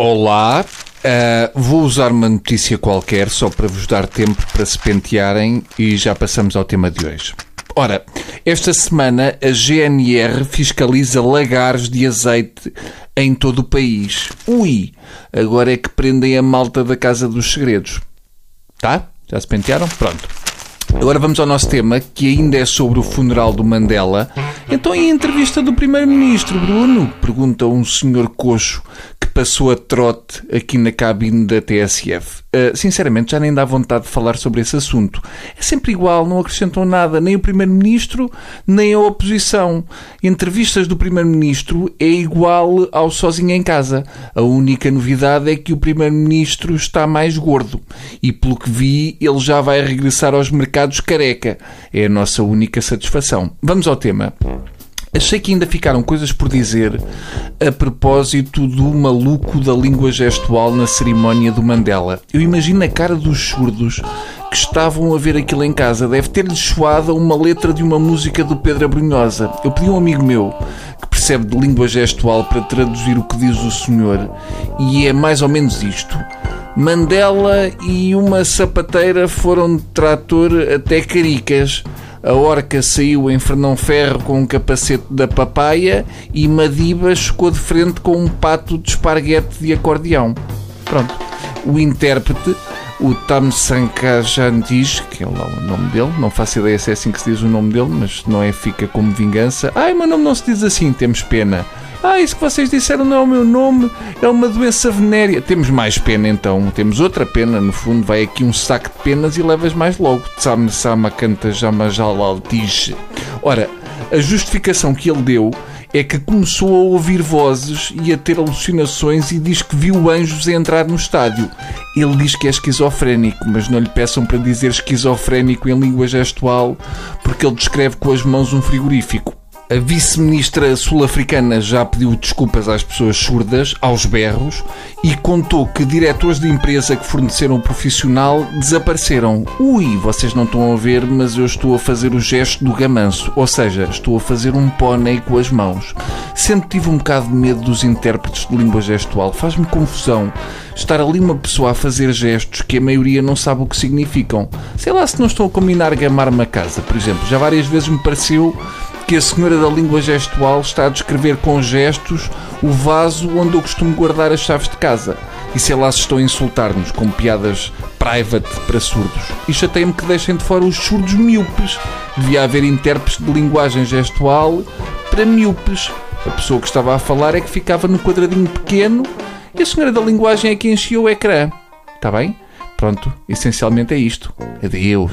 Olá, uh, vou usar uma notícia qualquer só para vos dar tempo para se pentearem e já passamos ao tema de hoje. Ora, esta semana a GNR fiscaliza lagares de azeite em todo o país. Ui, agora é que prendem a malta da Casa dos Segredos. Tá? Já se pentearam? Pronto. Agora vamos ao nosso tema, que ainda é sobre o funeral do Mandela. Então, em entrevista do Primeiro-Ministro, Bruno? Pergunta um senhor coxo passou a trote aqui na cabine da TSF. Uh, sinceramente, já nem dá vontade de falar sobre esse assunto. É sempre igual, não acrescentam nada, nem o Primeiro-Ministro, nem a oposição. Entrevistas do Primeiro-Ministro é igual ao sozinho em casa. A única novidade é que o Primeiro-Ministro está mais gordo. E pelo que vi, ele já vai regressar aos mercados careca. É a nossa única satisfação. Vamos ao tema. Achei que ainda ficaram coisas por dizer a propósito do maluco da língua gestual na cerimónia do Mandela. Eu imagino a cara dos surdos que estavam a ver aquilo em casa. Deve ter-lhes soado uma letra de uma música do Pedro Abrunhosa. Eu pedi a um amigo meu que percebe de língua gestual para traduzir o que diz o senhor e é mais ou menos isto. Mandela e uma sapateira foram de trator até Caricas a orca saiu em Fernão Ferro com um capacete da papaya e Madiba chocou de frente com um pato de esparguete de acordeão. Pronto. O intérprete, o Tam Sankajantis, que é lá o nome dele, não faço ideia se é assim que se diz o nome dele, mas não é fica como vingança. Ai, meu nome não se diz assim, temos pena. Ah, isso que vocês disseram não é o meu nome, é uma doença venérea. Temos mais pena então, temos outra pena, no fundo, vai aqui um saco de penas e levas mais logo. Tsam sama canta jamajalal diz. Ora, a justificação que ele deu é que começou a ouvir vozes e a ter alucinações e diz que viu anjos a entrar no estádio. Ele diz que é esquizofrénico, mas não lhe peçam para dizer esquizofrénico em língua gestual, porque ele descreve com as mãos um frigorífico. A vice-ministra sul-africana já pediu desculpas às pessoas surdas, aos berros, e contou que diretores de empresa que forneceram o profissional desapareceram. Ui, vocês não estão a ver, mas eu estou a fazer o gesto do gamanço, ou seja, estou a fazer um pônei com as mãos. Sempre tive um bocado de medo dos intérpretes de língua gestual, faz-me confusão estar ali uma pessoa a fazer gestos que a maioria não sabe o que significam. Sei lá se não estão a combinar gamar uma casa, por exemplo. Já várias vezes me pareceu que a senhora da língua gestual está a descrever com gestos o vaso onde eu costumo guardar as chaves de casa. E sei lá se estão a insultar-nos com piadas private para surdos. E chateia-me que deixem de fora os surdos míopes. Devia haver intérpretes de linguagem gestual para míopes. A pessoa que estava a falar é que ficava no quadradinho pequeno e a senhora da linguagem é que enchia o ecrã. Está bem? Pronto, essencialmente é isto. Adeus.